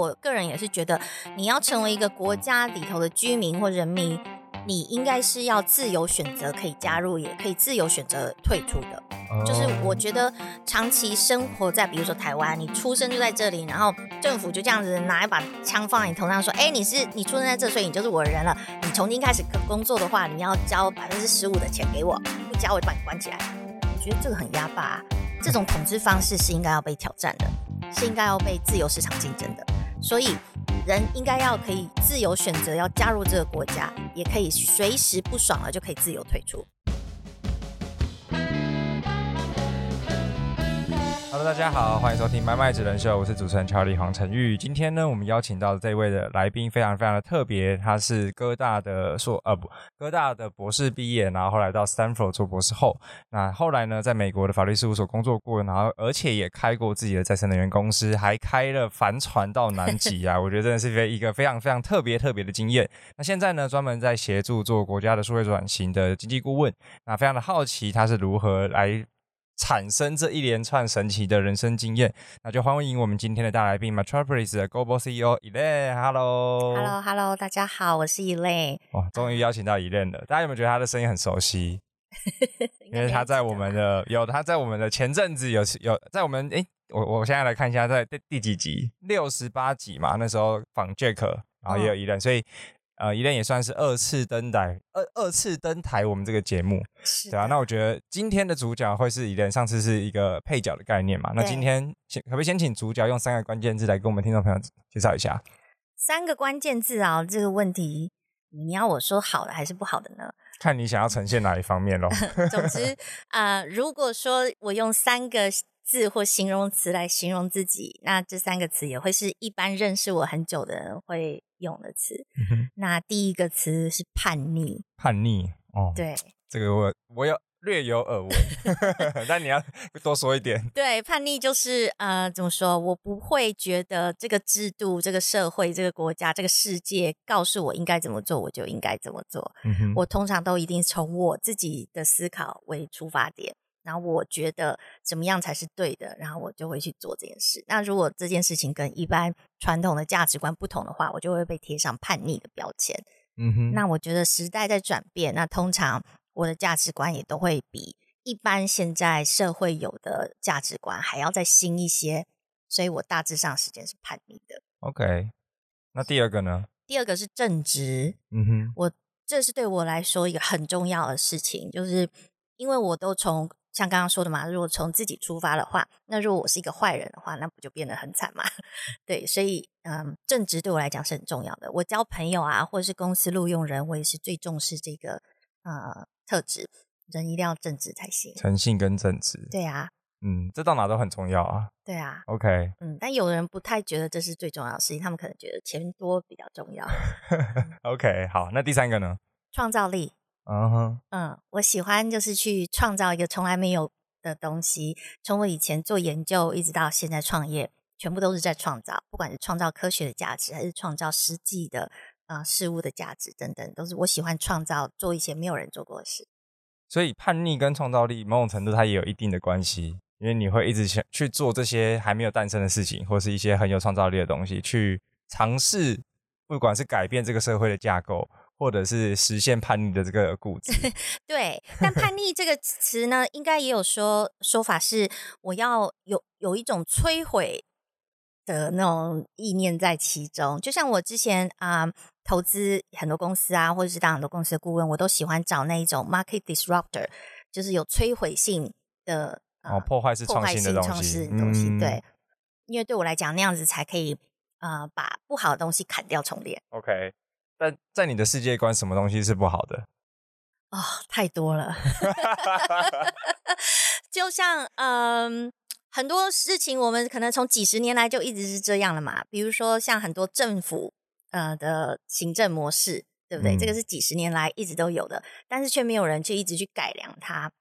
我个人也是觉得，你要成为一个国家里头的居民或人民，你应该是要自由选择可以加入，也可以自由选择退出的。就是我觉得长期生活在比如说台湾，你出生就在这里，然后政府就这样子拿一把枪放在你头上说，哎，你是你出生在这，所以你就是我的人了。你重新开始工作的话，你要交百分之十五的钱给我，不交我就把你关起来。我觉得这个很压霸，这种统治方式是应该要被挑战的，是应该要被自由市场竞争的。所以人应该要可以自由选择要加入这个国家，也可以随时不爽了就可以自由退出。Hello，大家好，欢迎收听《麦麦职人秀》，我是主持人乔丽黄晨玉。今天呢，我们邀请到的这位的来宾非常非常的特别，他是哥大的硕呃不，哥大的博士毕业，然后后来到 Stanford 做博士后。那后来呢，在美国的法律事务所工作过，然后而且也开过自己的再生能源公司，还开了帆船到南极啊！我觉得真的是非一个非常非常特别特别的经验。那现在呢，专门在协助做国家的数位转型的经济顾问。那非常的好奇，他是如何来。产生这一连串神奇的人生经验，那就欢迎我们今天的大来宾，Metropolis 的 Global CEO Elaine。Hello，Hello，Hello，大家好，我是 Elaine。哇，终于邀请到 Elaine 了，大家有没有觉得他的声音很熟悉？因为他在我们的有他在我们的前阵子有有在我们诶，我我现在来看一下在第第几集，六十八集嘛，那时候访 Jack，然后也有 Elaine，所以。呃，一恋也算是二次登台，二二次登台我们这个节目，对啊。那我觉得今天的主角会是一恋，上次是一个配角的概念嘛。那今天先可不可以先请主角用三个关键字来跟我们听众朋友介绍一下？三个关键字啊，这个问题你要我说好的还是不好的呢？看你想要呈现哪一方面喽。总之啊，如果说我用三个。字或形容词来形容自己，那这三个词也会是一般认识我很久的人会用的词。那第一个词是叛逆，叛逆哦，对，这个我我有略有耳闻，但你要多说一点。对，叛逆就是呃，怎么说？我不会觉得这个制度、这个社会、这个国家、这个世界告诉我应该怎么做，我就应该怎么做。我通常都一定从我自己的思考为出发点。然后我觉得怎么样才是对的，然后我就会去做这件事。那如果这件事情跟一般传统的价值观不同的话，我就会被贴上叛逆的标签。嗯哼。那我觉得时代在转变，那通常我的价值观也都会比一般现在社会有的价值观还要再新一些。所以我大致上时间是叛逆的。OK。那第二个呢？第二个是正直。嗯哼。我这是对我来说一个很重要的事情，就是因为我都从像刚刚说的嘛，如果从自己出发的话，那如果我是一个坏人的话，那不就变得很惨嘛？对，所以嗯，正直对我来讲是很重要的。我交朋友啊，或者是公司录用人，我也是最重视这个呃特质，人一定要正直才行。诚信跟正直，对啊，嗯，这到哪都很重要啊。对啊，OK，嗯，但有人不太觉得这是最重要的事情，他们可能觉得钱多比较重要。OK，好，那第三个呢？创造力。嗯哼，嗯，我喜欢就是去创造一个从来没有的东西。从我以前做研究一直到现在创业，全部都是在创造，不管是创造科学的价值，还是创造实际的啊事物的价值等等，都是我喜欢创造，做一些没有人做过的事。所以叛逆跟创造力某种程度它也有一定的关系，因为你会一直想去做这些还没有诞生的事情，或是一些很有创造力的东西，去尝试，不管是改变这个社会的架构。或者是实现叛逆的这个固执，对。但叛逆这个词呢，应该也有说说法是，我要有有一种摧毁的那种意念在其中。就像我之前啊，投资很多公司啊，或者是当很多公司的顾问，我都喜欢找那一种 market disruptor，就是有摧毁性的哦，破坏式创新的东西，东西对。因为对我来讲，那样子才可以啊，把不好的东西砍掉重练。OK。但在你的世界观，什么东西是不好的？哦，太多了。就像嗯，很多事情我们可能从几十年来就一直是这样了嘛。比如说像很多政府呃的行政模式，对不对？这个是几十年来一直都有的，但是却没有人去一直去改良它。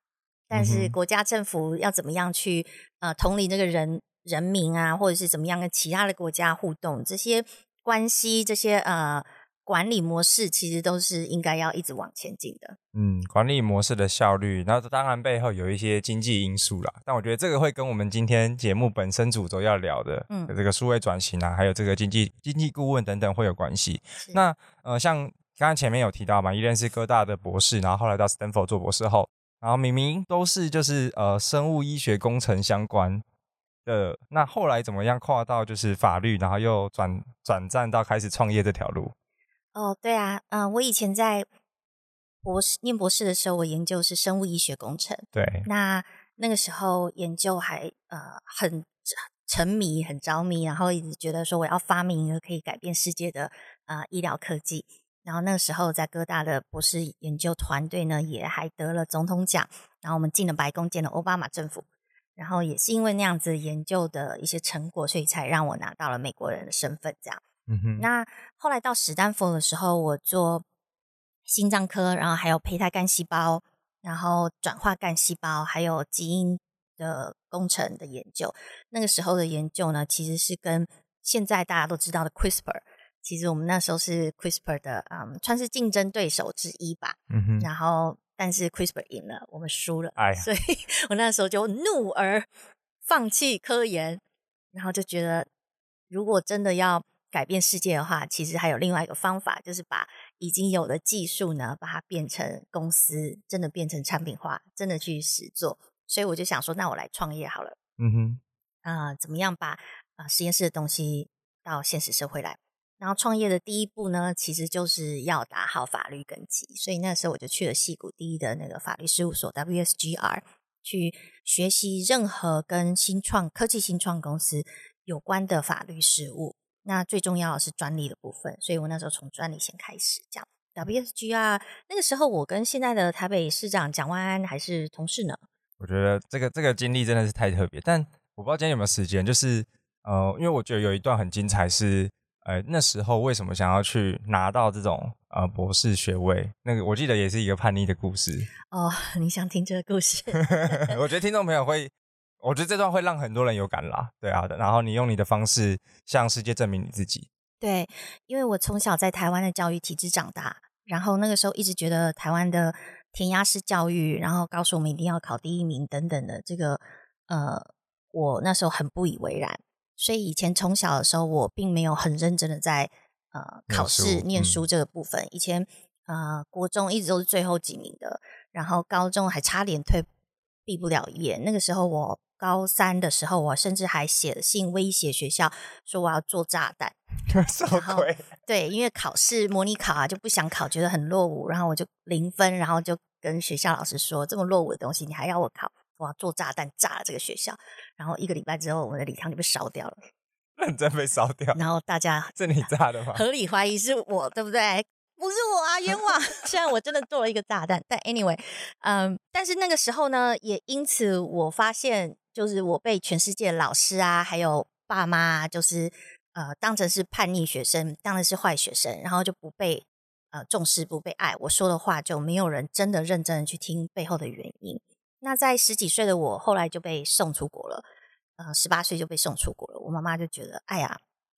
但是国家政府要怎么样去呃统领这个人人民啊，或者是怎么样跟其他的国家互动，这些关系，这些呃。管理模式其实都是应该要一直往前进的。嗯，管理模式的效率，那当然背后有一些经济因素啦。但我觉得这个会跟我们今天节目本身主轴要聊的，嗯，这个数位转型啊，还有这个经济经济顾问等等会有关系。那呃，像刚刚前面有提到嘛，依然是哥大的博士，然后后来到 Stanford 做博士后，然后明明都是就是呃生物医学工程相关。的那后来怎么样跨到就是法律，然后又转转战到开始创业这条路？哦，对啊，嗯，我以前在博士念博士的时候，我研究是生物医学工程。对，那那个时候研究还呃很沉迷、很着迷，然后一直觉得说我要发明一个可以改变世界的啊医疗科技。然后那个时候在哥大的博士研究团队呢，也还得了总统奖。然后我们进了白宫，见了奥巴马政府。然后也是因为那样子研究的一些成果，所以才让我拿到了美国人的身份。这样，嗯哼。那后来到史丹佛的时候，我做心脏科，然后还有胚胎干细胞，然后转化干细胞，还有基因的工程的研究。那个时候的研究呢，其实是跟现在大家都知道的 CRISPR，其实我们那时候是 CRISPR 的，嗯，算是竞争对手之一吧。嗯哼。然后。但是 CRISPR 赢了，我们输了，哎所以 我那时候就怒而放弃科研，然后就觉得，如果真的要改变世界的话，其实还有另外一个方法，就是把已经有的技术呢，把它变成公司，真的变成产品化，真的去实做。所以我就想说，那我来创业好了。嗯哼，啊，怎么样把啊实验室的东西到现实社会来？然后创业的第一步呢，其实就是要打好法律根基，所以那时候我就去了戏谷第一的那个法律事务所 WSGR 去学习任何跟新创科技新创公司有关的法律事务。那最重要的是专利的部分，所以我那时候从专利先开始讲 WSGR。那个时候我跟现在的台北市长蒋万安还是同事呢。我觉得这个这个经历真的是太特别，但我不知道今天有没有时间，就是呃，因为我觉得有一段很精彩是。呃，那时候为什么想要去拿到这种呃博士学位？那个我记得也是一个叛逆的故事。哦，你想听这个故事？我觉得听众朋友会，我觉得这段会让很多人有感啦。对啊，然后你用你的方式向世界证明你自己。对，因为我从小在台湾的教育体制长大，然后那个时候一直觉得台湾的填鸭式教育，然后告诉我们一定要考第一名等等的这个，呃，我那时候很不以为然。所以以前从小的时候，我并没有很认真的在呃考试念书这个部分。以前呃国中一直都是最后几名的，然后高中还差点退毕不了业。那个时候我高三的时候，我甚至还写了信威胁学校说我要做炸弹。什么鬼？对，因为考试模拟考啊就不想考，觉得很落伍，然后我就零分，然后就跟学校老师说这么落伍的东西，你还要我考？我要做炸弹炸了这个学校。然后一个礼拜之后，我们的礼堂就被烧掉了，认真被烧掉。然后大家是你炸的吗？合理怀疑是我，对不对？不是我啊，冤枉！虽然我真的做了一个炸弹，但 anyway，嗯，但是那个时候呢，也因此我发现，就是我被全世界老师啊，还有爸妈，就是呃，当成是叛逆学生，当成是坏学生，然后就不被呃重视，不被爱。我说的话就没有人真的认真的去听背后的原因。那在十几岁的我，后来就被送出国了。呃，十八岁就被送出国了。我妈妈就觉得，哎呀，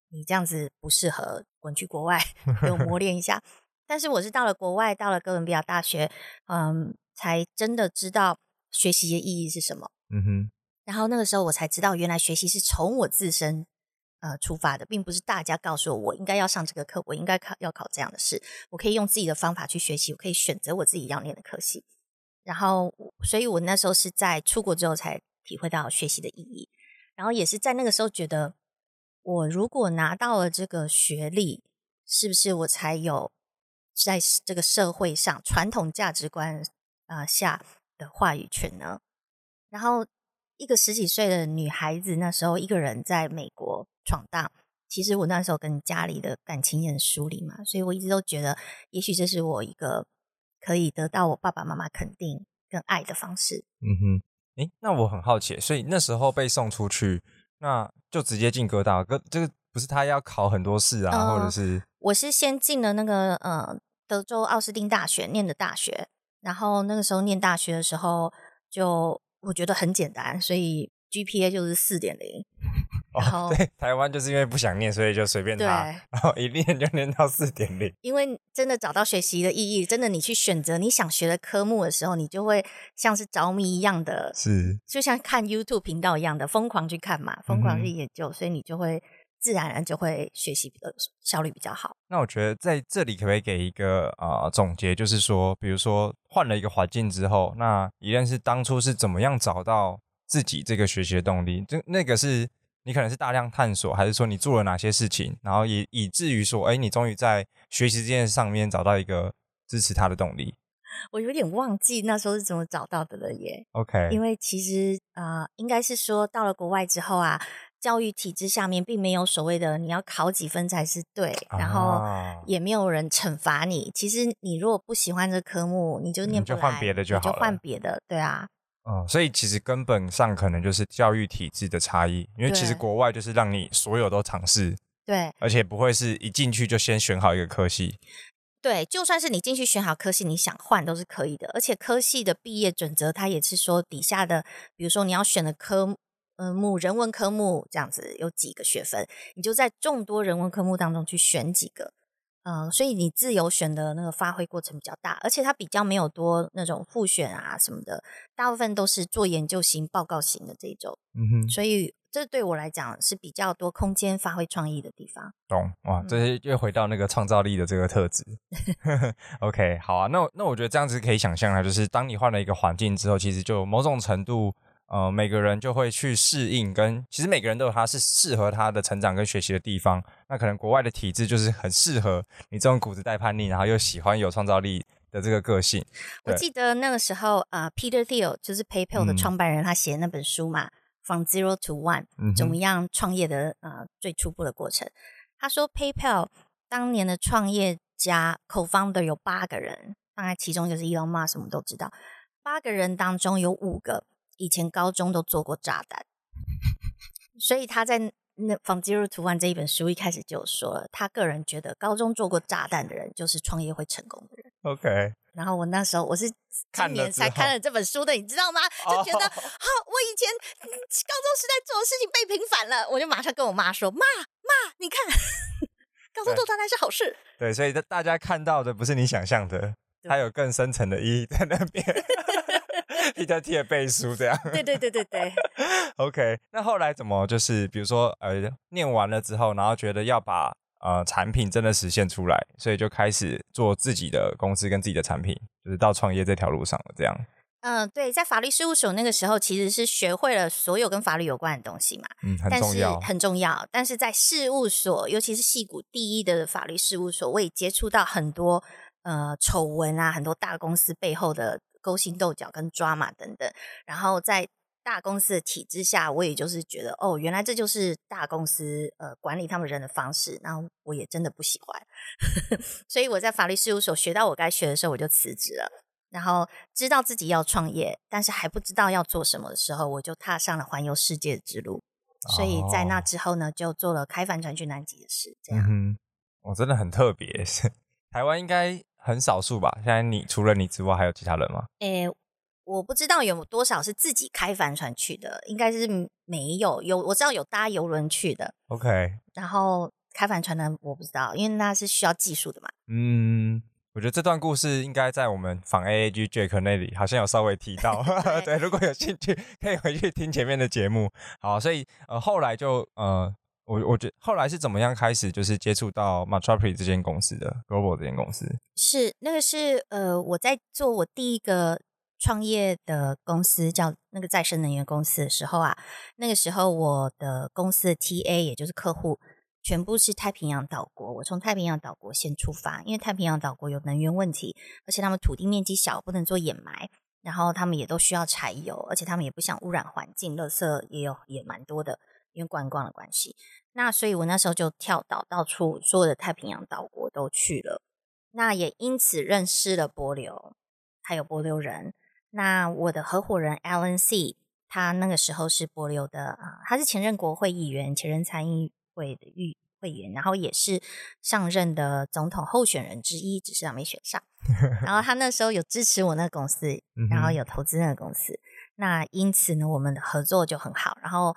你这样子不适合，滚去国外，给我磨练一下。但是我是到了国外，到了哥伦比亚大学，嗯，才真的知道学习的意义是什么。嗯哼。然后那个时候我才知道，原来学习是从我自身呃出发的，并不是大家告诉我我应该要上这个课，我应该考要考这样的事。我可以用自己的方法去学习，我可以选择我自己要念的科系。然后，所以我那时候是在出国之后才体会到学习的意义。然后也是在那个时候觉得，我如果拿到了这个学历，是不是我才有在这个社会上传统价值观啊下的话语权呢？然后，一个十几岁的女孩子那时候一个人在美国闯荡，其实我那时候跟家里的感情也很疏离嘛，所以我一直都觉得，也许这是我一个。可以得到我爸爸妈妈肯定跟爱的方式。嗯哼，诶，那我很好奇，所以那时候被送出去，那就直接进哥大，哥这个不是他要考很多试啊，或者是？我是先进了那个呃德州奥斯汀大学念的大学，然后那个时候念大学的时候，就我觉得很简单，所以 GPA 就是四点零。哦，对，台湾就是因为不想念，所以就随便他，然后一念就念到四点零。因为真的找到学习的意义，真的你去选择你想学的科目的时候，你就会像是着迷一样的，是就像看 YouTube 频道一样的疯狂去看嘛，疯狂去研究，所以你就会自然而然就会学习的效率比较好。那我觉得在这里可不可以给一个啊总结，就是说，比如说换了一个环境之后，那一定是当初是怎么样找到自己这个学习的动力？就那个是。你可能是大量探索，还是说你做了哪些事情，然后以以至于说，哎，你终于在学习这件事上面找到一个支持他的动力。我有点忘记那时候是怎么找到的了耶。OK，因为其实啊，应该是说到了国外之后啊，教育体制下面并没有所谓的你要考几分才是对，然后也没有人惩罚你。其实你如果不喜欢这科目，你就念不来，就换别的就好了，就换别的，对啊。嗯，所以其实根本上可能就是教育体制的差异，因为其实国外就是让你所有都尝试，对，而且不会是一进去就先选好一个科系，对，就算是你进去选好科系，你想换都是可以的，而且科系的毕业准则它也是说底下的，比如说你要选的科呃目人文科目这样子有几个学分，你就在众多人文科目当中去选几个。嗯，所以你自由选的那个发挥过程比较大，而且它比较没有多那种复选啊什么的，大部分都是做研究型、报告型的这种。嗯哼，所以这对我来讲是比较多空间发挥创意的地方。懂哇，这些又回到那个创造力的这个特质。OK，好啊，那那我觉得这样子可以想象啊，就是当你换了一个环境之后，其实就某种程度。呃，每个人就会去适应，跟其实每个人都有他是适合他的成长跟学习的地方。那可能国外的体制就是很适合你这种骨子带叛逆，然后又喜欢有创造力的这个个性。我记得那个时候啊，Peter Thiel 就是 PayPal 的创办人，他写那本书嘛，《From Zero to One》，怎么样创业的呃最初步的过程。他说 PayPal 当年的创业家 Co-founder 有八个人，当然其中就是 Elon Musk，我们都知道，八个人当中有五个。以前高中都做过炸弹，所以他在那《From Zero to One》这一本书一开始就说了，他个人觉得高中做过炸弹的人就是创业会成功的人。OK，然后我那时候我是今年才看了这本书的，你知道吗？就觉得好，我以前高中时代做的事情被平反了，我就马上跟我妈说：“妈妈，你看，高中做炸弹是好事。”对，所以大家看到的不是你想象的，它有更深层的意义在那边。一条贴背书这样，对对对对对。OK，那后来怎么就是比如说呃念完了之后，然后觉得要把呃产品真的实现出来，所以就开始做自己的公司跟自己的产品，就是到创业这条路上了这样。嗯，对，在法律事务所那个时候，其实是学会了所有跟法律有关的东西嘛，嗯，很重要，很重要。但是在事务所，尤其是戏谷第一的法律事务所，我也接触到很多呃丑闻啊，很多大公司背后的。勾心斗角跟抓马等等，然后在大公司的体制下，我也就是觉得哦，原来这就是大公司呃管理他们人的方式，那我也真的不喜欢，所以我在法律事务所学到我该学的时候，我就辞职了。然后知道自己要创业，但是还不知道要做什么的时候，我就踏上了环游世界之路。所以在那之后呢，就做了开帆船去南极的事。这样，我真的很特别，台湾应该。很少数吧，现在你除了你之外，还有其他人吗？诶，我不知道有多少是自己开帆船去的，应该是没有。有我知道有搭游轮去的，OK。然后开帆船的我不知道，因为那是需要技术的嘛。嗯，我觉得这段故事应该在我们访 A A G Jack 那里好像有稍微提到。对，如果有兴趣可以回去听前面的节目。好，所以呃后来就呃。我我觉得后来是怎么样开始就是接触到 m a t r o p y 这间公司的 Global 这间公司？是那个是呃我在做我第一个创业的公司叫那个再生能源公司的时候啊，那个时候我的公司的 TA 也就是客户全部是太平洋岛国，我从太平洋岛国先出发，因为太平洋岛国有能源问题，而且他们土地面积小，不能做掩埋，然后他们也都需要柴油，而且他们也不想污染环境，垃圾也有也蛮多的，因为观光的关系。那所以，我那时候就跳岛，到处所有的太平洋岛国都去了。那也因此认识了波流，还有波流人。那我的合伙人 Alan C，他那个时候是波流的啊，他是前任国会议员，前任参议会的议会员，然后也是上任的总统候选人之一，只是他没选上。然后他那时候有支持我那个公司，然后有投资那个公司。那因此呢，我们的合作就很好。然后。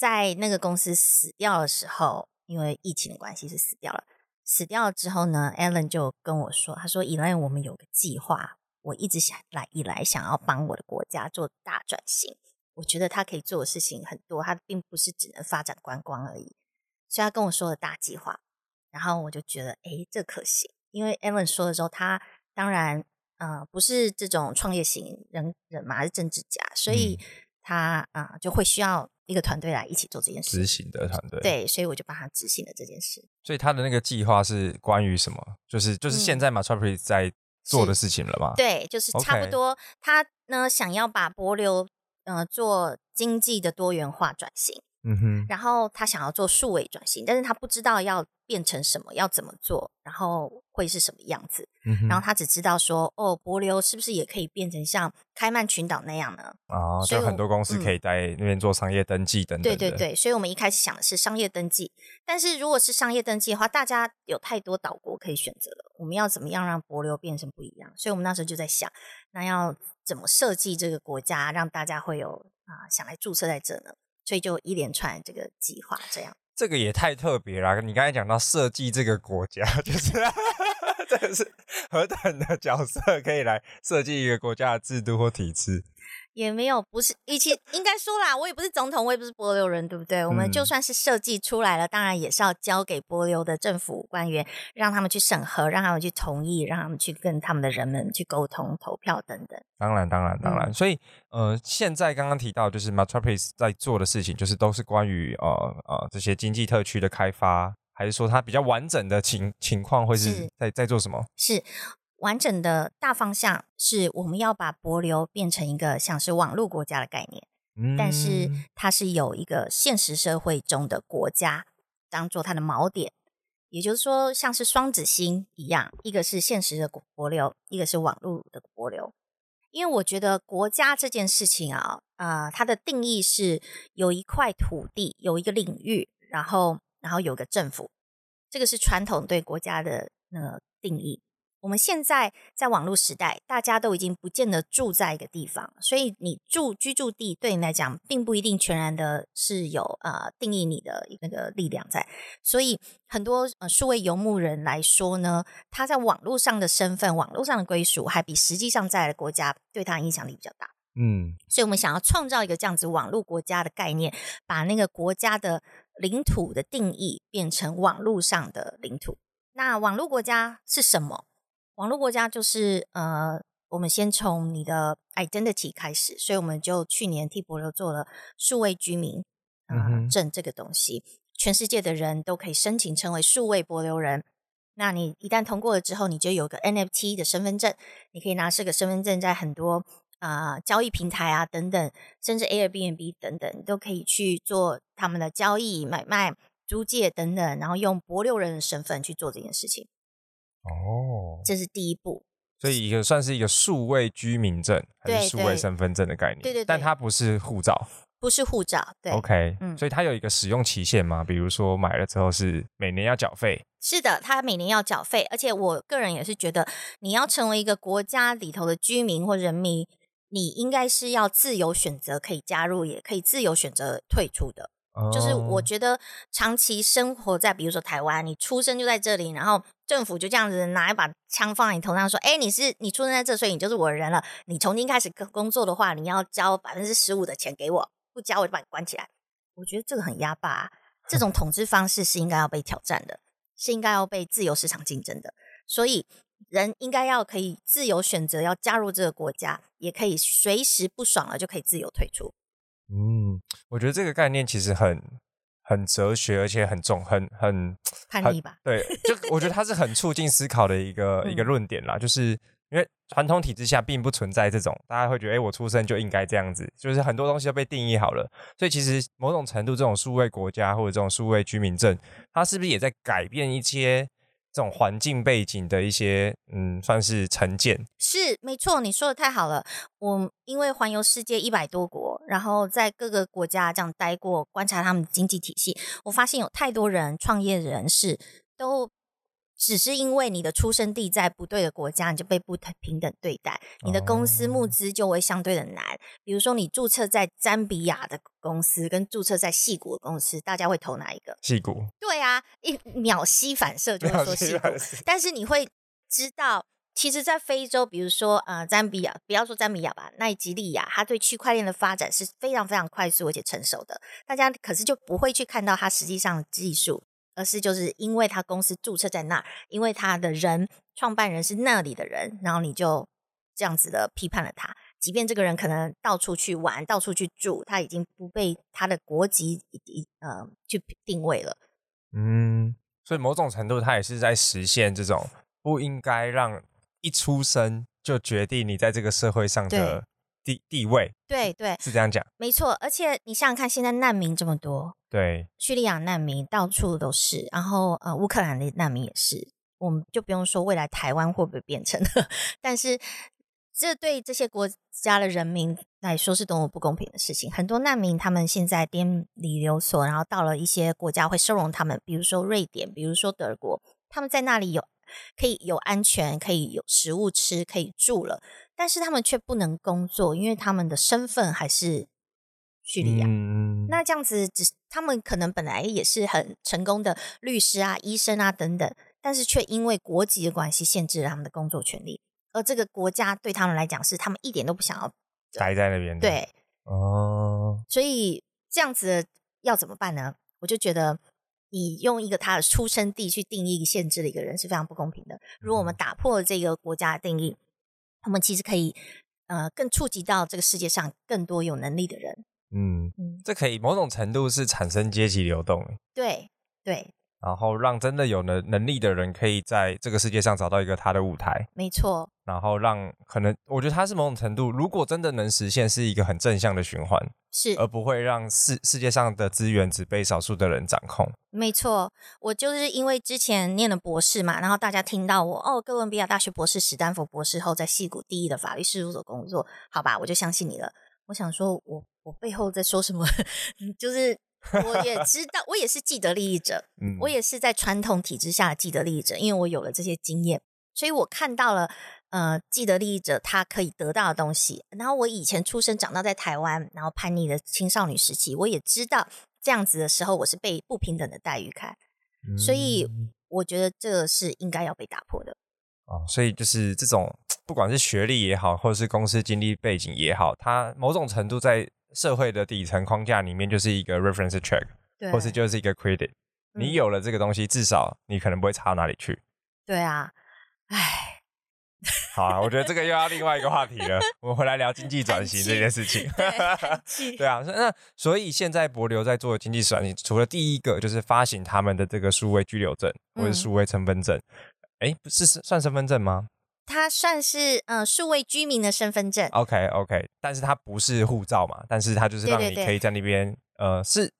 在那个公司死掉的时候，因为疫情的关系是死掉了。死掉了之后呢，Alan 就跟我说：“他说，Elaine，我们有个计划，我一直想来以来想要帮我的国家做大转型。我觉得他可以做的事情很多，他并不是只能发展观光而已。所以他跟我说了大计划，然后我就觉得，哎，这可行。因为 Alan 说的时候，他当然，呃，不是这种创业型人人嘛，是政治家，所以他啊就会需要。”一个团队来一起做这件事，执行的团队对，所以我就帮他执行了这件事。所以他的那个计划是关于什么？就是就是现在马 t r o p i 在做的事情了吗？对，就是差不多。他呢想要把博流呃做经济的多元化转型。嗯哼，然后他想要做数位转型，但是他不知道要变成什么，要怎么做，然后会是什么样子。嗯然后他只知道说，哦，博流是不是也可以变成像开曼群岛那样呢？啊，所以很多公司可以在那边做商业登记等等。对对对，所以我们一开始想的是商业登记，但是如果是商业登记的话，大家有太多岛国可以选择了，我们要怎么样让博流变成不一样？所以我们那时候就在想，那要怎么设计这个国家，让大家会有啊想来注册在这呢？所以就一连串这个计划，这样这个也太特别了。你刚才讲到设计这个国家，就是这个是何等的角色可以来设计一个国家的制度或体制。也没有，不是，一起应该说啦，我也不是总统，我也不是波流人，对不对？我们就算是设计出来了，当然也是要交给波流的政府官员，让他们去审核，让他们去同意，让他们去跟他们的人们去沟通、投票等等。当然，当然，当然。所以，呃，现在刚刚提到，就是 Metropolis 在做的事情，就是都是关于呃呃这些经济特区的开发，还是说它比较完整的情情况会是在在做什么？是。完整的大方向是我们要把博流变成一个像是网络国家的概念，但是它是有一个现实社会中的国家当做它的锚点，也就是说像是双子星一样，一个是现实的国流，一个是网络的国流。因为我觉得国家这件事情啊，啊，它的定义是有一块土地，有一个领域，然后然后有个政府，这个是传统对国家的那个定义。我们现在在网络时代，大家都已经不见得住在一个地方，所以你住居住地对你来讲，并不一定全然的是有呃定义你的那个力量在。所以很多呃数位游牧人来说呢，他在网络上的身份、网络上的归属，还比实际上在的国家对他影响力比较大。嗯，所以我们想要创造一个这样子网络国家的概念，把那个国家的领土的定义变成网络上的领土。那网络国家是什么？网络国家就是呃，我们先从你的 identity 开始，所以我们就去年替博流做了数位居民啊证这个东西，全世界的人都可以申请成为数位博流人。那你一旦通过了之后，你就有个 NFT 的身份证，你可以拿这个身份证在很多啊交易平台啊等等，甚至 Airbnb 等等，都可以去做他们的交易、买卖、租借等等，然后用博六人的身份去做这件事情。哦，这是第一步，所以一个算是一个数位居民证还是数位身份证的概念，对对，但它不是护照，不是护照，对，OK，嗯，所以它有一个使用期限吗？比如说买了之后是每年要缴费？是的，它每年要缴费，而且我个人也是觉得，你要成为一个国家里头的居民或人民，你应该是要自由选择可以加入，也可以自由选择退出的。就是我觉得长期生活在比如说台湾，你出生就在这里，然后政府就这样子拿一把枪放在你头上说：“哎，你是你出生在这，所以你就是我的人了。你重新开始工作的话，你要交百分之十五的钱给我，不交我就把你关起来。”我觉得这个很压霸，这 种统治方式是应该要被挑战的，是应该要被自由市场竞争的。所以人应该要可以自由选择要加入这个国家，也可以随时不爽了就可以自由退出。嗯，我觉得这个概念其实很很哲学，而且很重，很很叛逆吧？对，就我觉得它是很促进思考的一个 一个论点啦。就是因为传统体制下并不存在这种，大家会觉得，哎，我出生就应该这样子，就是很多东西都被定义好了。所以其实某种程度，这种数位国家或者这种数位居民证，它是不是也在改变一些？这种环境背景的一些，嗯，算是成见。是没错，你说的太好了。我因为环游世界一百多国，然后在各个国家这样待过，观察他们经济体系，我发现有太多人创业人士都只是因为你的出生地在不对的国家，你就被不平等对待，你的公司募资就会相对的难。比如说，你注册在赞比亚的公司跟注册在细谷的公司，大家会投哪一个？细谷。对啊，一秒吸反射就会说戏谷，但是你会知道，其实，在非洲，比如说呃，赞比亚，不要说赞比亚吧，奈及利亚，它对区块链的发展是非常非常快速而且成熟的，大家可是就不会去看到它实际上的技术。而是就是因为他公司注册在那儿，因为他的人创办人是那里的人，然后你就这样子的批判了他。即便这个人可能到处去玩，到处去住，他已经不被他的国籍呃去定位了。嗯，所以某种程度他也是在实现这种不应该让一出生就决定你在这个社会上的。地地位，对对，是这样讲，没错。而且你想想看，现在难民这么多，对，叙利亚难民到处都是，然后呃，乌克兰的难民也是，我们就不用说未来台湾会不会变成，但是这对这些国家的人民来说是多么不公平的事情。很多难民他们现在颠里流所，然后到了一些国家会收容他们，比如说瑞典，比如说德国，他们在那里有可以有安全，可以有食物吃，可以住了。但是他们却不能工作，因为他们的身份还是叙利亚。那这样子，只他们可能本来也是很成功的律师啊、医生啊等等，但是却因为国籍的关系，限制了他们的工作权利。而这个国家对他们来讲，是他们一点都不想要待在那边。对，哦，所以这样子要怎么办呢？我就觉得，你用一个他的出生地去定义限制的一个人是非常不公平的。如果我们打破了这个国家的定义，我们其实可以，呃，更触及到这个世界上更多有能力的人。嗯嗯，这可以某种程度是产生阶级流动。对对。然后让真的有能能力的人可以在这个世界上找到一个他的舞台。没错。然后让可能，我觉得他是某种程度，如果真的能实现，是一个很正向的循环，是，而不会让世世界上的资源只被少数的人掌控。没错，我就是因为之前念了博士嘛，然后大家听到我哦，哥伦比亚大学博士、史丹佛博士后，在戏谷第一的法律事务所工作，好吧，我就相信你了。我想说，我我背后在说什么，就是。我也 知道，我也是既得利益者，我也是在传统体制下的既得利益者，因为我有了这些经验，所以我看到了呃既得利益者他可以得到的东西。然后我以前出生长大在台湾，然后叛逆的青少年时期，我也知道这样子的时候我是被不平等的待遇开，所以我觉得这是应该要被打破的。哦，所以就是这种不管是学历也好，或者是公司经历背景也好，它某种程度在。社会的底层框架里面就是一个 reference check，或是就是一个 credit。你有了这个东西，至少你可能不会差到哪里去。对啊，唉，好啊，我觉得这个又要另外一个话题了。我们回来聊经济转型这件事情。对 啊，那所以现在博流在做经济转型，除了第一个就是发行他们的这个数位居留证或者数位身份证，哎，不是算身份证吗？它算是呃数位居民的身份证，OK OK，但是它不是护照嘛，但是它就是让你可以在那边呃是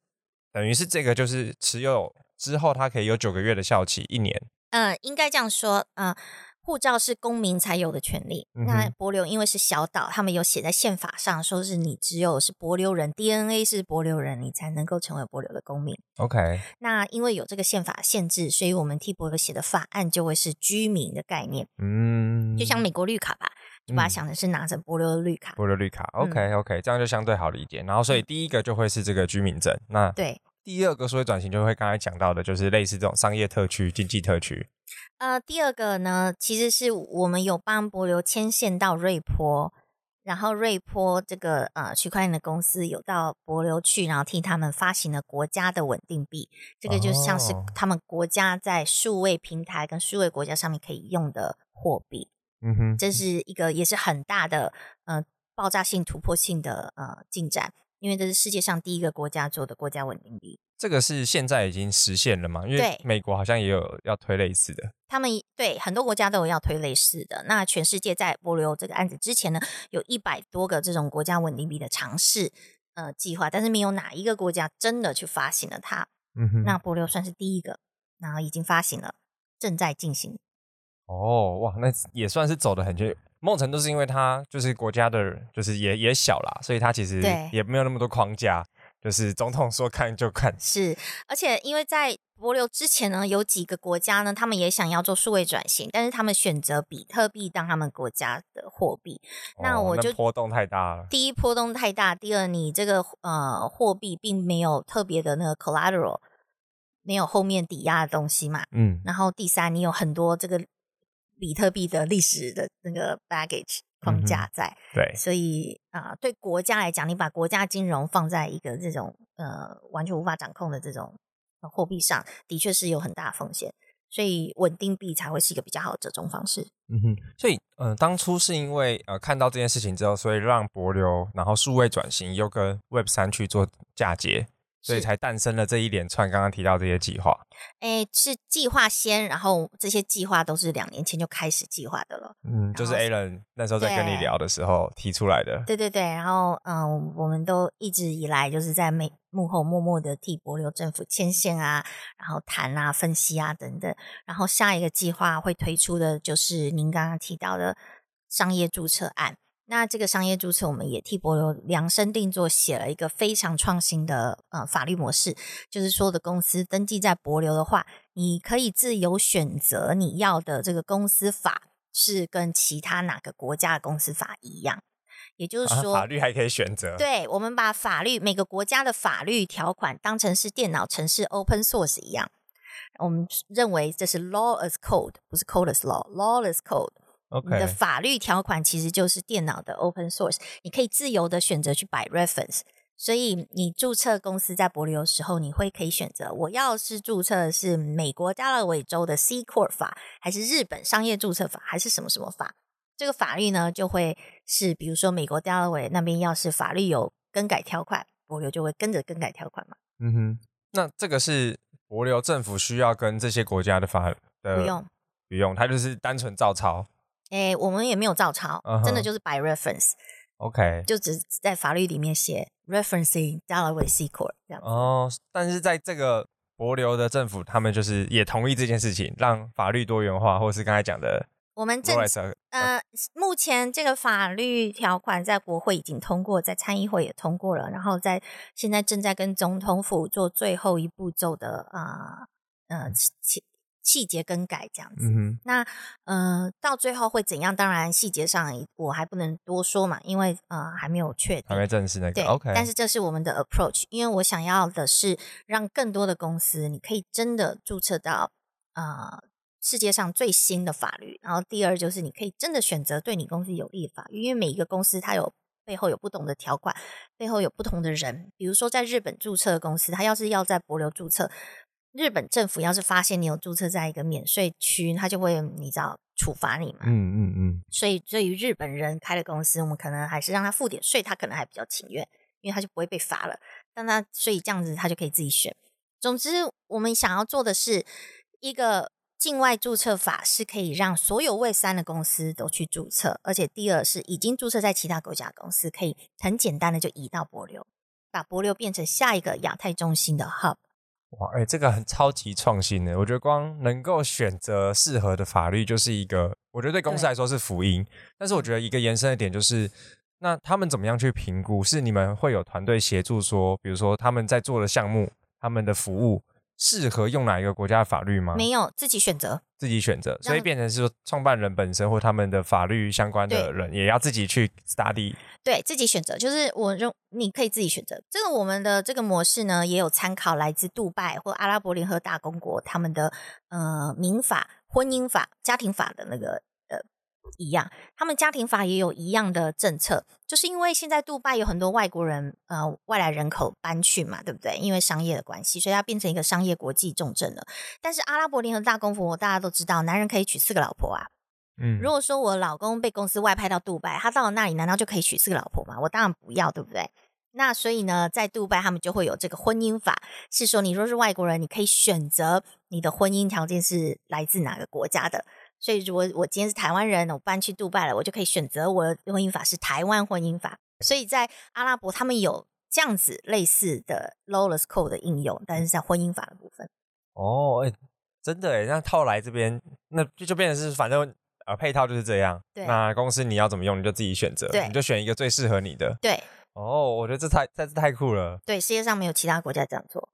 等于是这个就是持有之后，它可以有九个月的效期，一年。嗯，应该这样说，嗯。护照是公民才有的权利。那柏流因为是小岛，他们有写在宪法上，说是你只有是柏流人，DNA 是柏流人，你才能够成为柏流的公民。OK。那因为有这个宪法限制，所以我们替柏流写的法案就会是居民的概念。嗯，就像美国绿卡吧，就把它想的是拿着柏流的绿卡。柏流绿卡，OK OK，这样就相对好理解。然后，所以第一个就会是这个居民证。那对。第二个所谓转型，就会刚才讲到的，就是类似这种商业特区、经济特区。呃，第二个呢，其实是我们有帮博流牵线到瑞波，然后瑞波这个呃区块链的公司有到博流去，然后替他们发行了国家的稳定币，这个就像是他们国家在数位平台跟数位国家上面可以用的货币。嗯哼，这是一个也是很大的呃爆炸性、突破性的呃进展。因为这是世界上第一个国家做的国家稳定币，这个是现在已经实现了嘛？因为美国好像也有要推类似的，他们对很多国家都有要推类似的。那全世界在波流这个案子之前呢，有一百多个这种国家稳定币的尝试呃计划，但是没有哪一个国家真的去发行了它。嗯哼，那波流算是第一个，然后已经发行了，正在进行。哦，哇，那也算是走的很近。某种程度是因为它就是国家的，就是也也小啦，所以它其实也没有那么多框架，就是总统说看就看。是，而且因为在博流之前呢，有几个国家呢，他们也想要做数位转型，但是他们选择比特币当他们国家的货币。那我就波动太大了。第一波动太大，第二你这个呃货币并没有特别的那个 collateral，没有后面抵押的东西嘛。嗯。然后第三，你有很多这个比特币的历史的那个 baggage。框架在，对，所以啊，对国家来讲，你把国家金融放在一个这种呃完全无法掌控的这种货币上，的确是有很大风险，所以稳定币才会是一个比较好的折中方式。嗯哼，所以呃，当初是因为呃看到这件事情之后，所以让博流然后数位转型又跟 Web 三去做嫁接。所以才诞生了这一连串刚刚提到这些计划。哎，是计划先，然后这些计划都是两年前就开始计划的了。嗯，就是 a l a n 那时候在跟你聊的时候提出来的。对对对，然后嗯，我们都一直以来就是在幕幕后默默的替博流政府牵线啊，然后谈啊、分析啊等等。然后下一个计划会推出的就是您刚刚提到的商业注册案。那这个商业注册，我们也替博流量身定做，写了一个非常创新的呃法律模式，就是说的公司登记在博流的话，你可以自由选择你要的这个公司法是跟其他哪个国家的公司法一样，也就是说法律还可以选择。对，我们把法律每个国家的法律条款当成是电脑程式 open source 一样，我们认为这是 law as code，不是 code as law，law as code。你的法律条款其实就是电脑的 open source，你可以自由的选择去摆 reference。所以你注册公司在博流的时候，你会可以选择我要是注册的是美国加勒维州的 C Corp 法，还是日本商业注册法，还是什么什么法？这个法律呢，就会是比如说美国加勒维那边要是法律有更改条款，博流就会跟着更改条款嘛。嗯哼，那这个是博流政府需要跟这些国家的法的不用不用，它就是单纯照抄。哎，我们也没有照抄，真的就是 by reference，OK，就只在法律里面写 referencing Delaware C Court 这样。哦，但是在这个博流的政府，他们就是也同意这件事情，让法律多元化，或是刚才讲的，我们政呃，目前这个法律条款在国会已经通过，在参议会也通过了，然后在现在正在跟总统府做最后一步骤的啊，呃。细节更改这样子，那呃，到最后会怎样？当然细节上我还不能多说嘛，因为呃还没有确定，还没正式那个。对，OK。但是这是我们的 approach，因为我想要的是让更多的公司，你可以真的注册到呃世界上最新的法律。然后第二就是你可以真的选择对你公司有利的法律，因为每一个公司它有背后有不同的条款，背后有不同的人。比如说在日本注册的公司，他要是要在博流注册。日本政府要是发现你有注册在一个免税区，他就会你知道处罚你嘛。嗯嗯嗯。所以对于日本人开的公司，我们可能还是让他付点税，他可能还比较情愿，因为他就不会被罚了。但他所以这样子他就可以自己选。总之，我们想要做的是一个境外注册法，是可以让所有未三的公司都去注册，而且第二是已经注册在其他国家公司，可以很简单的就移到博流，把博流变成下一个亚太中心的 hub。哇，哎，这个很超级创新的，我觉得光能够选择适合的法律就是一个，我觉得对公司来说是福音。但是我觉得一个延伸的点就是，那他们怎么样去评估？是你们会有团队协助说，比如说他们在做的项目，他们的服务。适合用哪一个国家的法律吗？没有，自己选择，自己选择，所以变成是说，创办人本身或他们的法律相关的人也要自己去 study，对自己选择，就是我用你可以自己选择。这个我们的这个模式呢，也有参考来自杜拜或阿拉伯联合大公国他们的呃民法、婚姻法、家庭法的那个。一样，他们家庭法也有一样的政策，就是因为现在杜拜有很多外国人，呃，外来人口搬去嘛，对不对？因为商业的关系，所以它变成一个商业国际重镇了。但是阿拉伯联合大公国，大家都知道，男人可以娶四个老婆啊。嗯，如果说我老公被公司外派到杜拜，他到了那里，难道就可以娶四个老婆吗？我当然不要，对不对？那所以呢，在杜拜他们就会有这个婚姻法，是说你若是外国人，你可以选择你的婚姻条件是来自哪个国家的。所以，如果我今天是台湾人，我搬去杜拜了，我就可以选择我的婚姻法是台湾婚姻法。所以在阿拉伯，他们有这样子类似的 lawless code 的应用，但是在婚姻法的部分。哦，哎，真的哎，那套来这边，那就就变成是，反正呃配套就是这样。对。那公司你要怎么用，你就自己选择，你就选一个最适合你的。对。哦，我觉得这太这太酷了。对，世界上没有其他国家这样做。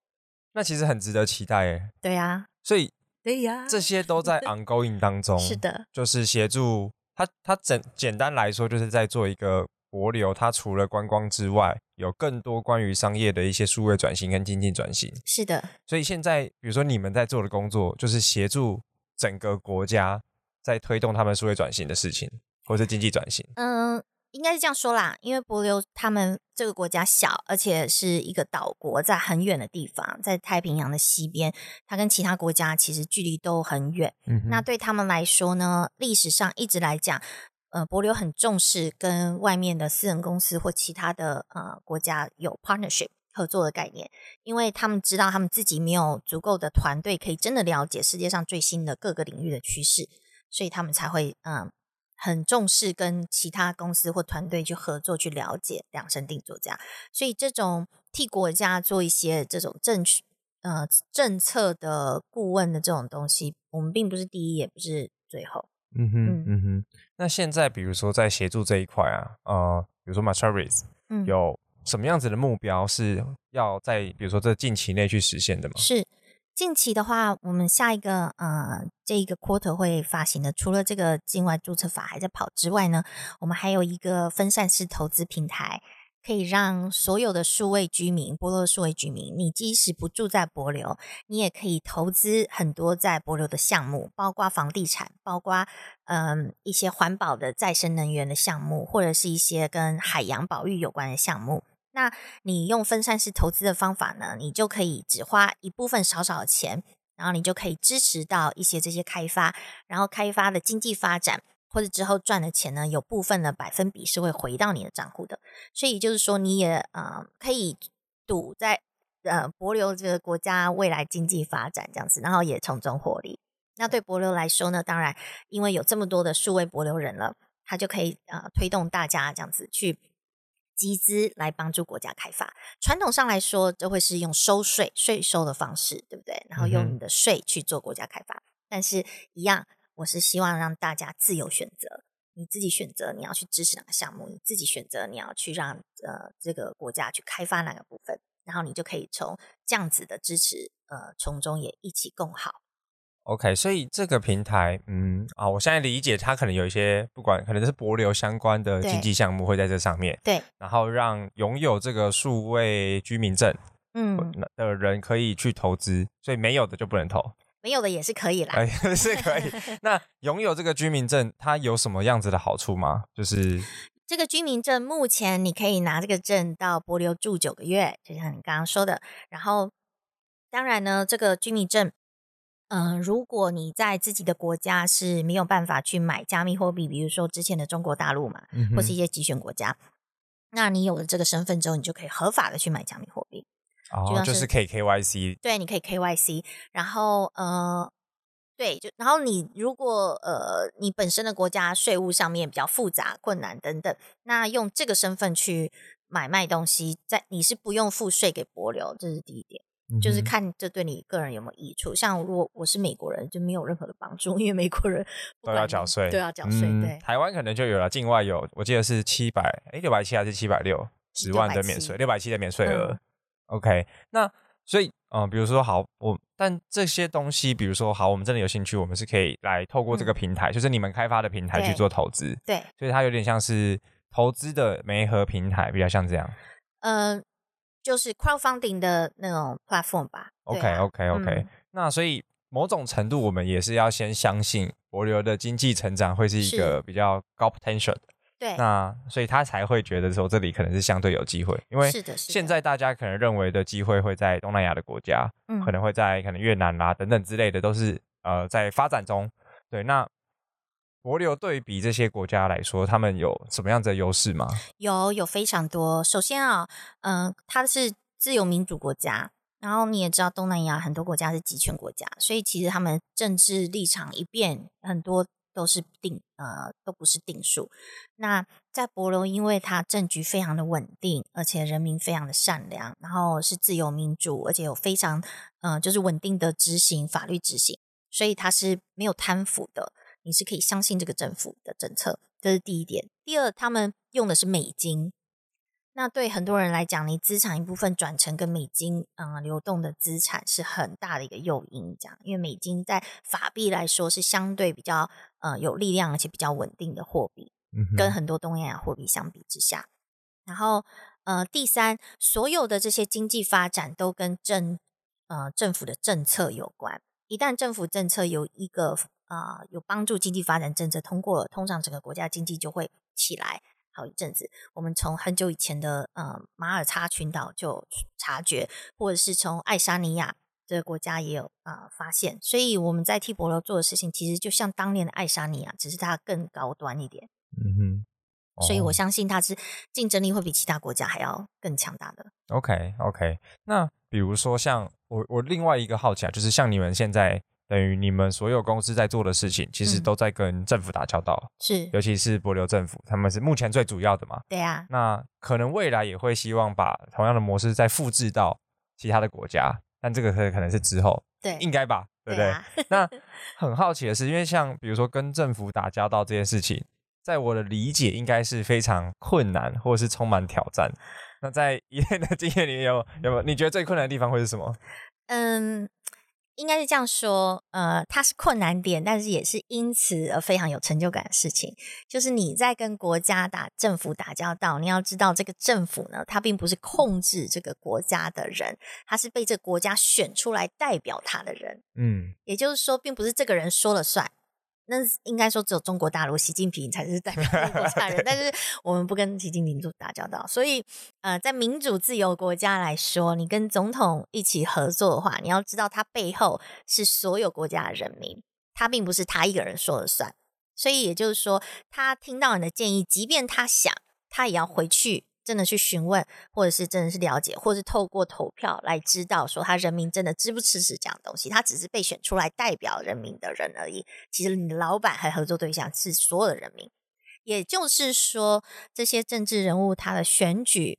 那其实很值得期待诶。对啊，所以对呀，这些都在 ongoing 当中。是的，就是协助他，他简简单来说，就是在做一个博流。它除了观光之外，有更多关于商业的一些数位转型跟经济转型。是的。所以现在，比如说你们在做的工作，就是协助整个国家在推动他们数位转型的事情，或是经济转型。嗯。应该是这样说啦，因为帛琉他们这个国家小，而且是一个岛国，在很远的地方，在太平洋的西边，它跟其他国家其实距离都很远。那对他们来说呢，历史上一直来讲，呃，帛琉很重视跟外面的私人公司或其他的呃国家有 partnership 合作的概念，因为他们知道他们自己没有足够的团队可以真的了解世界上最新的各个领域的趋势，所以他们才会嗯。很重视跟其他公司或团队去合作，去了解量身定做这样，所以这种替国家做一些这种政呃政策的顾问的这种东西，我们并不是第一，也不是最后。嗯哼，嗯哼。那现在比如说在协助这一块啊，呃，比如说 m a c h a r i s 有什么样子的目标是要在比如说这近期内去实现的吗？是。近期的话，我们下一个呃这一个 quarter 会发行的，除了这个境外注册法还在跑之外呢，我们还有一个分散式投资平台，可以让所有的数位居民，波罗数位居民，你即使不住在博流，你也可以投资很多在博流的项目，包括房地产，包括嗯一些环保的再生能源的项目，或者是一些跟海洋保育有关的项目。那你用分散式投资的方法呢？你就可以只花一部分少少的钱，然后你就可以支持到一些这些开发，然后开发的经济发展或者之后赚的钱呢，有部分的百分比是会回到你的账户的。所以就是说，你也呃可以赌在呃博流这个国家未来经济发展这样子，然后也从中获利。那对博流来说呢，当然因为有这么多的数位博流人了，他就可以呃推动大家这样子去。集资来帮助国家开发，传统上来说，就会是用收税、税收的方式，对不对？然后用你的税去做国家开发。但是，一样，我是希望让大家自由选择，你自己选择你要去支持哪个项目，你自己选择你要去让呃这个国家去开发哪个部分，然后你就可以从这样子的支持，呃，从中也一起共好。OK，所以这个平台，嗯啊，我现在理解，它可能有一些不管可能是博流相关的经济项目会在这上面，对，然后让拥有这个数位居民证，嗯，的人可以去投资，所以没有的就不能投，没有的也是可以啦，是可以。那拥有这个居民证，它有什么样子的好处吗？就是这个居民证，目前你可以拿这个证到博流住九个月，就像你刚刚说的，然后当然呢，这个居民证。嗯，如果你在自己的国家是没有办法去买加密货币，比如说之前的中国大陆嘛，或是一些集选国家，那你有了这个身份之后，你就可以合法的去买加密货币。哦，就是可以 KYC。对，你可以 KYC。然后呃，对，就然后你如果呃你本身的国家税务上面比较复杂、困难等等，那用这个身份去买卖东西，在你是不用付税给博流，这是第一点。就是看这对你个人有没有益处。像如果我是美国人，就没有任何的帮助，因为美国人 都要缴税，都要缴税。对，台湾可能就有了，境外有，我记得是七百，哎，六百七还是七百六十万的免税，六百七的免税额。OK，那所以，嗯，比如说好，我但这些东西，比如说好，我们真的有兴趣，我们是可以来透过这个平台，就是你们开发的平台去做投资。对，所以它有点像是投资的媒合平台，比较像这样。嗯。就是 crowdfunding 的那种 platform 吧。OK，OK，OK。那所以某种程度，我们也是要先相信博流的经济成长会是一个比较高 potential 的。对。那所以他才会觉得说这里可能是相对有机会，因为现在大家可能认为的机会会在东南亚的国家，可能会在可能越南啦等等之类的，都是呃在发展中。对，那。博流对比这些国家来说，他们有什么样的优势吗？有，有非常多。首先啊，嗯，它是自由民主国家，然后你也知道，东南亚很多国家是集权国家，所以其实他们政治立场一变，很多都是定呃都不是定数。那在博流，因为它政局非常的稳定，而且人民非常的善良，然后是自由民主，而且有非常嗯就是稳定的执行法律执行，所以它是没有贪腐的。你是可以相信这个政府的政策，这是第一点。第二，他们用的是美金，那对很多人来讲，你资产一部分转成跟美金嗯流动的资产是很大的一个诱因，这样，因为美金在法币来说是相对比较呃有力量而且比较稳定的货币，跟很多东亚货币相比之下。然后呃第三，所有的这些经济发展都跟政呃政府的政策有关，一旦政府政策有一个啊有帮助经济发展政策通过了，通常整个国家经济就会起来。好一阵子，我们从很久以前的呃马耳他群岛就察觉，或者是从爱沙尼亚这个国家也有啊发现，所以我们在替博罗做的事情，其实就像当年的爱沙尼亚，只是它更高端一点。嗯哼，所以我相信它是竞争力会比其他国家还要更强大的。OK OK，那比如说像我我另外一个好奇啊，就是像你们现在。等于你们所有公司在做的事情，其实都在跟政府打交道，是，尤其是博流政府，他们是目前最主要的嘛。对啊。那可能未来也会希望把同样的模式再复制到其他的国家，但这个可可能是之后，对，应该吧，对不对？那很好奇的是，因为像比如说跟政府打交道这件事情，在我的理解应该是非常困难，或者是充满挑战。那在一年的经验里面，有有没有你觉得最困难的地方会是什么？嗯。应该是这样说，呃，它是困难点，但是也是因此而非常有成就感的事情。就是你在跟国家打政府打交道，你要知道这个政府呢，它并不是控制这个国家的人，他是被这个国家选出来代表他的人。嗯，也就是说，并不是这个人说了算。那应该说只有中国大陆习近平才是代表国家 人，但是我们不跟习近平做打交道，所以呃，在民主自由国家来说，你跟总统一起合作的话，你要知道他背后是所有国家的人民，他并不是他一个人说了算，所以也就是说，他听到你的建议，即便他想，他也要回去。真的去询问，或者是真的是了解，或者是透过投票来知道，说他人民真的支不支持这样东西？他只是被选出来代表人民的人而已。其实你的老板和合作对象是所有的人民。也就是说，这些政治人物他的选举，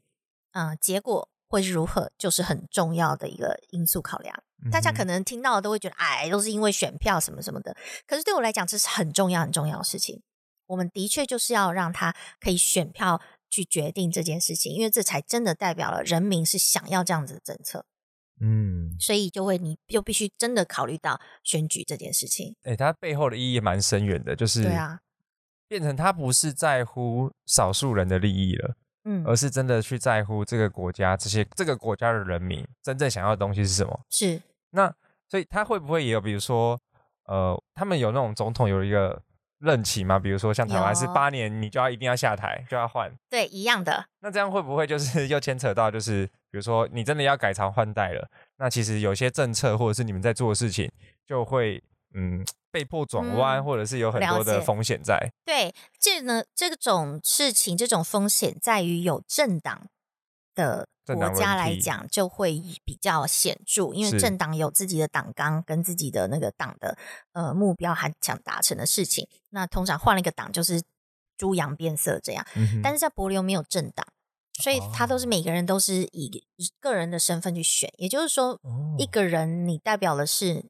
嗯，结果会是如何，就是很重要的一个因素考量。大家可能听到的都会觉得，哎，都是因为选票什么什么的。可是对我来讲，这是很重要很重要的事情。我们的确就是要让他可以选票。去决定这件事情，因为这才真的代表了人民是想要这样子的政策，嗯，所以就会你就必须真的考虑到选举这件事情。哎，它背后的意义蛮深远的，就是对啊，变成他不是在乎少数人的利益了，嗯，而是真的去在乎这个国家这些这个国家的人民真正想要的东西是什么？是那所以他会不会也有比如说呃，他们有那种总统有一个。任期吗？比如说像台湾是八年，你就要一定要下台，就要换。对，一样的。那这样会不会就是又牵扯到，就是比如说你真的要改朝换代了，那其实有些政策或者是你们在做的事情，就会嗯被迫转弯，或者是有很多的风险在。对，这呢这种事情，这种风险在于有政党的。国家来讲就会比较显著，因为政党有自己的党纲跟自己的那个党的呃目标还想达成的事情。那通常换了一个党就是猪羊变色这样，但是在柏流没有政党，所以他都是每个人都是以个人的身份去选。也就是说，一个人你代表的是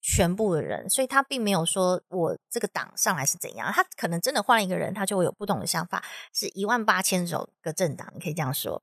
全部的人，所以他并没有说我这个党上来是怎样，他可能真的换了一个人，他就会有不同的想法。是一万八千首个政党，你可以这样说。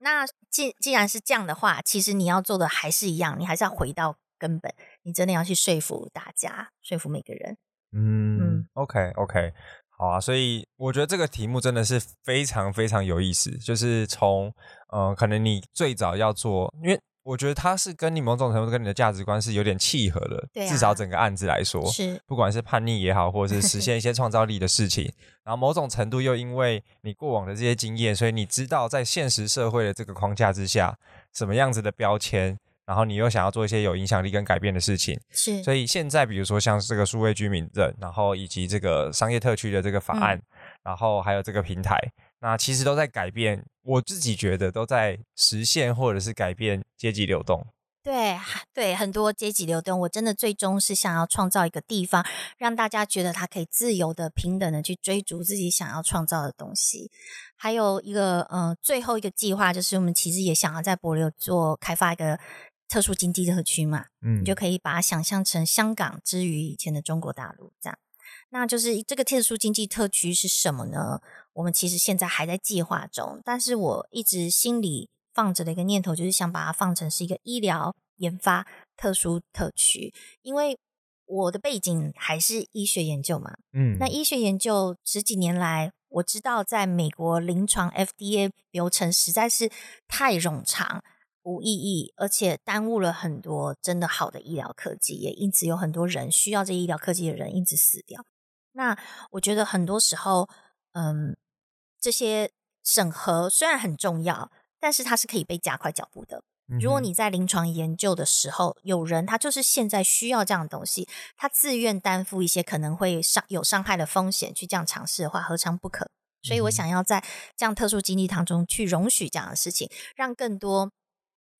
那既既然是这样的话，其实你要做的还是一样，你还是要回到根本，你真的要去说服大家，说服每个人。嗯，OK OK，好啊。所以我觉得这个题目真的是非常非常有意思，就是从呃，可能你最早要做，因为。我觉得他是跟你某种程度跟你的价值观是有点契合的，至少整个案子来说，是不管是叛逆也好，或者是实现一些 创造力的事情，然后某种程度又因为你过往的这些经验，所以你知道在现实社会的这个框架之下，什么样子的标签，然后你又想要做一些有影响力跟改变的事情，是。所以现在比如说像这个数位居民证，然后以及这个商业特区的这个法案，然后还有这个平台。那其实都在改变，我自己觉得都在实现或者是改变阶级流动。对对，很多阶级流动，我真的最终是想要创造一个地方，让大家觉得他可以自由的、平等的去追逐自己想要创造的东西。还有一个，嗯，最后一个计划就是，我们其实也想要在柏流做开发一个特殊经济特区嘛，嗯，你就可以把它想象成香港之于以前的中国大陆这样。那就是这个特殊经济特区是什么呢？我们其实现在还在计划中，但是我一直心里放着的一个念头，就是想把它放成是一个医疗研发特殊特区，因为我的背景还是医学研究嘛。嗯，那医学研究十几年来，我知道在美国临床 FDA 流程实在是太冗长、无意义，而且耽误了很多真的好的医疗科技，也因此有很多人需要这医疗科技的人因此死掉。那我觉得很多时候，嗯。这些审核虽然很重要，但是它是可以被加快脚步的。如果你在临床研究的时候，有人他就是现在需要这样的东西，他自愿担负一些可能会伤有伤害的风险去这样尝试的话，何尝不可？所以我想要在这样特殊经济当中去容许这样的事情，让更多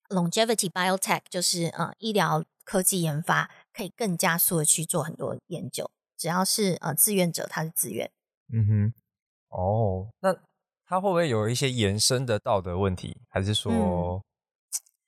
longevity biotech 就是呃医疗科技研发可以更加速的去做很多研究。只要是呃志愿者，他是自愿。嗯哼。哦，那他会不会有一些延伸的道德问题？还是说，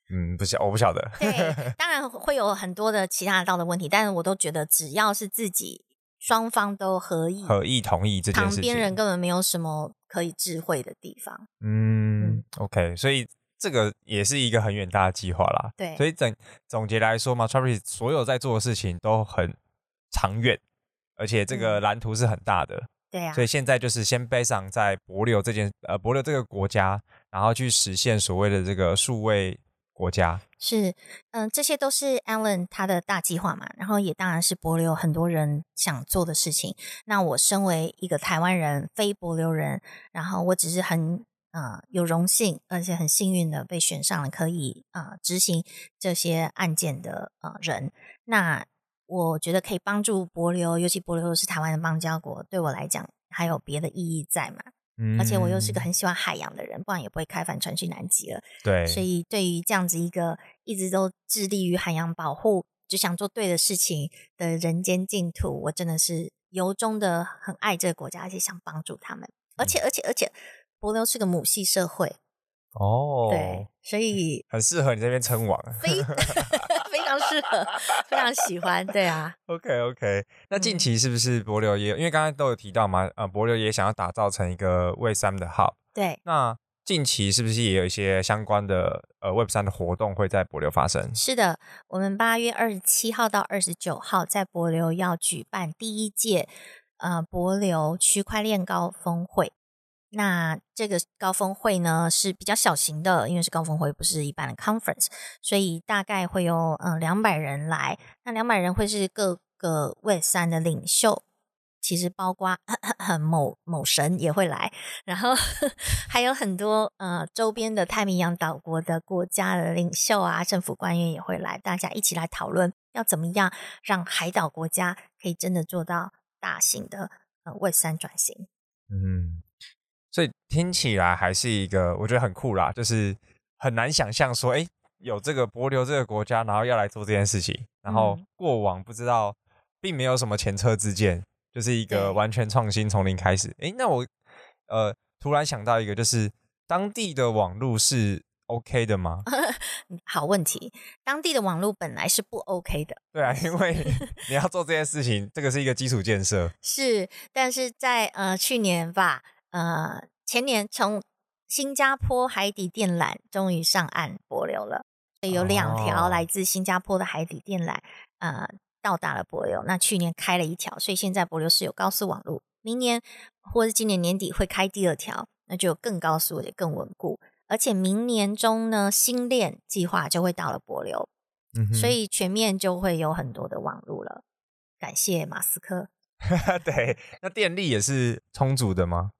嗯，不晓我不晓得。对，当然会有很多的其他的道德问题，但是我都觉得只要是自己双方都合意、合意同意这件事情，旁边人根本没有什么可以智慧的地方。嗯，OK，所以这个也是一个很远大的计划啦。对，所以整总结来说嘛 t r a v i s 所有在做的事情都很长远，而且这个蓝图是很大的。对呀所以现在就是先背上在博流这件呃博流这个国家，然后去实现所谓的这个数位国家。是，嗯，这些都是 Alan 他的大计划嘛，然后也当然是博流很多人想做的事情。那我身为一个台湾人，非博流人，然后我只是很呃有荣幸，而且很幸运的被选上了，可以啊执行这些案件的啊人。那我觉得可以帮助博流，尤其博流是台湾的邦交国，对我来讲还有别的意义在嘛。嗯，而且我又是个很喜欢海洋的人，不然也不会开帆船去南极了。对，所以对于这样子一个一直都致力于海洋保护，只想做对的事情的人间净土，我真的是由衷的很爱这个国家，而且想帮助他们。而且，而且，而且，博流是个母系社会。哦，对，所以很适合你这边称王，常适合，非常喜欢，对啊。OK OK，那近期是不是博流也因为刚刚都有提到嘛，呃，博流也想要打造成一个 Web 三的 Hub，对。那近期是不是也有一些相关的呃 Web 三的活动会在博流发生？是的，我们八月二十七号到二十九号在博流要举办第一届呃博流区块链高峰会。那这个高峰会呢是比较小型的，因为是高峰会，不是一般的 conference，所以大概会有嗯两百人来。那两百人会是各个 Web 三的领袖，其实包括 某某神也会来，然后 还有很多呃周边的太平洋岛国的国家的领袖啊，政府官员也会来，大家一起来讨论要怎么样让海岛国家可以真的做到大型的呃 Web 三转型。嗯。所以听起来还是一个我觉得很酷啦，就是很难想象说，哎，有这个博流这个国家，然后要来做这件事情，然后过往不知道，并没有什么前车之鉴，就是一个完全创新，从零开始。哎，那我呃突然想到一个，就是当地的网络是 OK 的吗？好问题，当地的网络本来是不 OK 的。对啊，因为你要做这件事情，这个是一个基础建设。是，但是在呃去年吧。呃，前年从新加坡海底电缆终于上岸柏流了，有两条来自新加坡的海底电缆，呃，到达了柏流。那去年开了一条，所以现在柏流是有高速网络。明年或是今年年底会开第二条，那就更高速也更稳固。而且明年中呢，新链计划就会到了柏流，所以全面就会有很多的网络了。感谢马斯克。对，那电力也是充足的吗？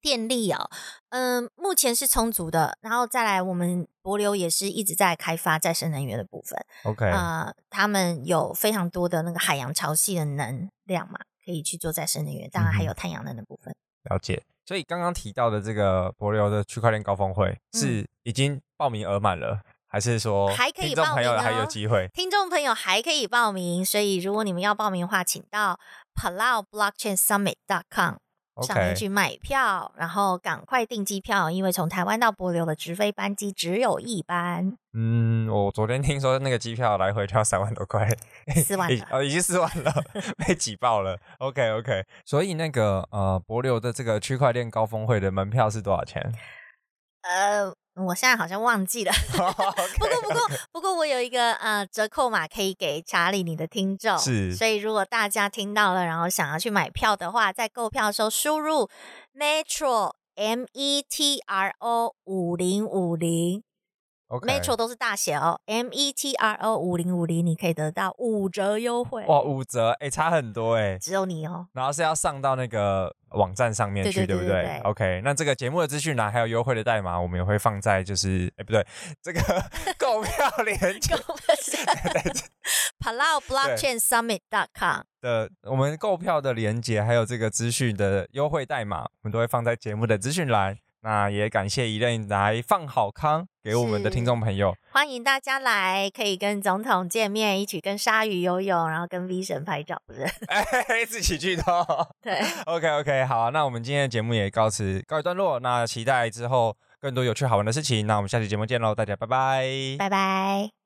电力哦，嗯，目前是充足的，然后再来，我们博流也是一直在开发再生能源的部分。OK，啊，他们有非常多的那个海洋潮汐的能量嘛，可以去做再生能源，当然还有太阳能的部分。了解。所以刚刚提到的这个博流的区块链高峰会是已经报名额满了，还是说还可以报名？还有机会？听众朋友还可以报名，所以如果你们要报名的话，请到 Palau Blockchain Summit dot com。上面去买票，然后赶快订机票，因为从台湾到柏流的直飞班机只有一班。嗯，我昨天听说那个机票来回就要三万多块，四万哦，已经四万了，被挤爆了。OK OK，所以那个呃，博流的这个区块链高峰会的门票是多少钱？呃，我现在好像忘记了。不过不过不过，我有一个呃折扣码可以给查理你的听众，是。所以如果大家听到了，然后想要去买票的话，在购票的时候输入 Metro M E T R O 五零五零。Metro 都是大写哦，M E T R O 五零五零，你可以得到五折优惠。哇，五折，哎，差很多哎。只有你哦。然后是要上到那个网站上面去，对不对？OK，那这个节目的资讯栏还有优惠的代码，我们也会放在就是，哎，不对，这个 购票链接。Palau Blockchain Summit dot com 的我们购票的链接，还有这个资讯的优惠代码，我们都会放在节目的资讯栏。那也感谢一任来放好康给我们的听众朋友，欢迎大家来，可以跟总统见面，一起跟鲨鱼游泳，然后跟 V 神拍照，不是？哎，自己去的。对，OK OK，好，那我们今天的节目也告辞告一段落，那期待之后更多有趣好玩的事情，那我们下期节目见喽，大家拜拜，拜拜。